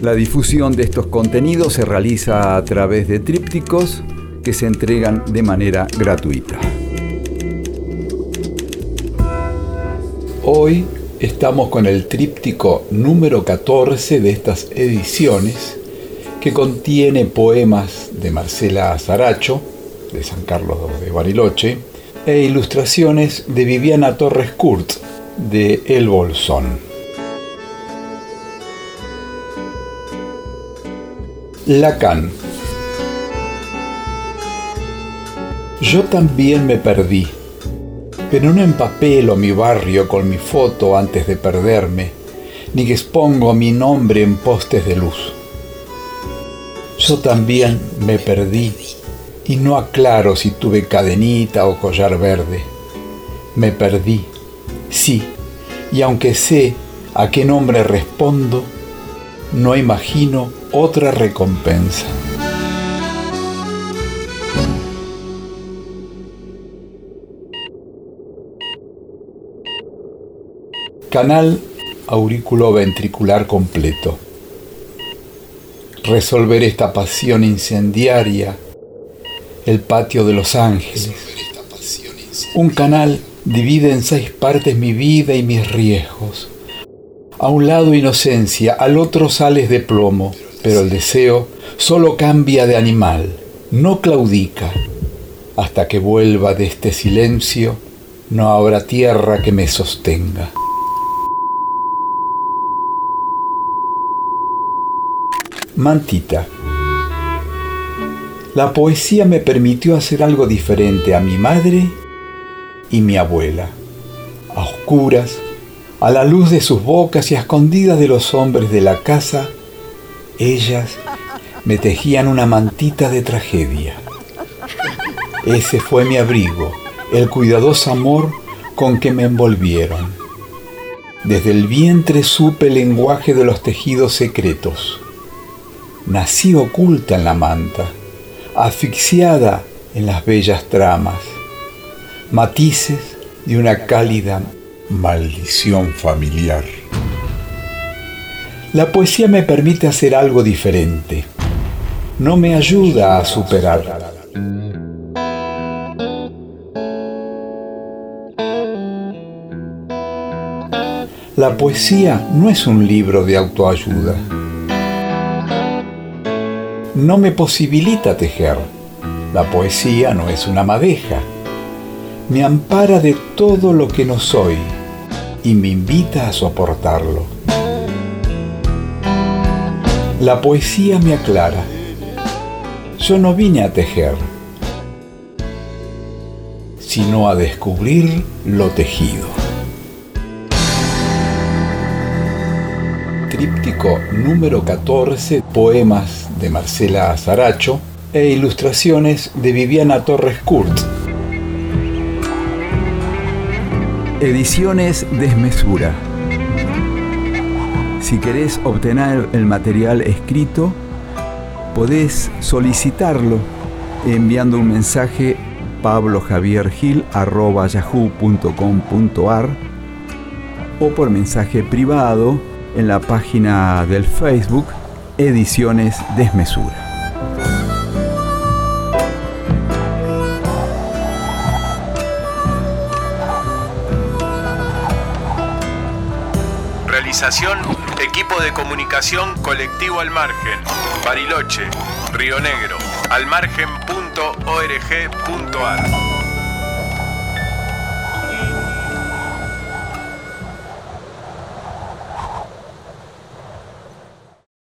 La difusión de estos contenidos se realiza a través de trípticos que se entregan de manera gratuita. Hoy Estamos con el tríptico número 14 de estas ediciones que contiene poemas de Marcela Zaracho, de San Carlos de Bariloche, e ilustraciones de Viviana Torres Kurt, de El Bolsón. Lacan. Yo también me perdí pero no empapelo mi barrio con mi foto antes de perderme, ni que expongo mi nombre en postes de luz. Yo también me perdí y no aclaro si tuve cadenita o collar verde. Me perdí, sí, y aunque sé a qué nombre respondo, no imagino otra recompensa. Canal auriculo-ventricular completo. Resolver esta pasión incendiaria. El patio de los ángeles. Un canal divide en seis partes mi vida y mis riesgos. A un lado inocencia, al otro sales de plomo, pero el deseo solo cambia de animal, no claudica. Hasta que vuelva de este silencio, no habrá tierra que me sostenga. Mantita. La poesía me permitió hacer algo diferente a mi madre y mi abuela. A oscuras, a la luz de sus bocas y a escondidas de los hombres de la casa, ellas me tejían una mantita de tragedia. Ese fue mi abrigo, el cuidadoso amor con que me envolvieron. Desde el vientre supe el lenguaje de los tejidos secretos nací oculta en la manta, asfixiada en las bellas tramas, matices de una cálida maldición familiar. La poesía me permite hacer algo diferente, no me ayuda a superar. La poesía no es un libro de autoayuda no me posibilita tejer. La poesía no es una madeja. Me ampara de todo lo que no soy y me invita a soportarlo. La poesía me aclara. Yo no vine a tejer, sino a descubrir lo tejido. Tríptico número 14, poemas de Marcela Zaracho e ilustraciones de Viviana Torres Kurt. Ediciones Desmesura. Si querés obtener el material escrito, podés solicitarlo enviando un mensaje pablojaviergil.yahoo.com.ar o por mensaje privado en la página del Facebook Ediciones Desmesura. Equipo de comunicación colectivo al margen, Bariloche, Río Negro, almargen.org.ar.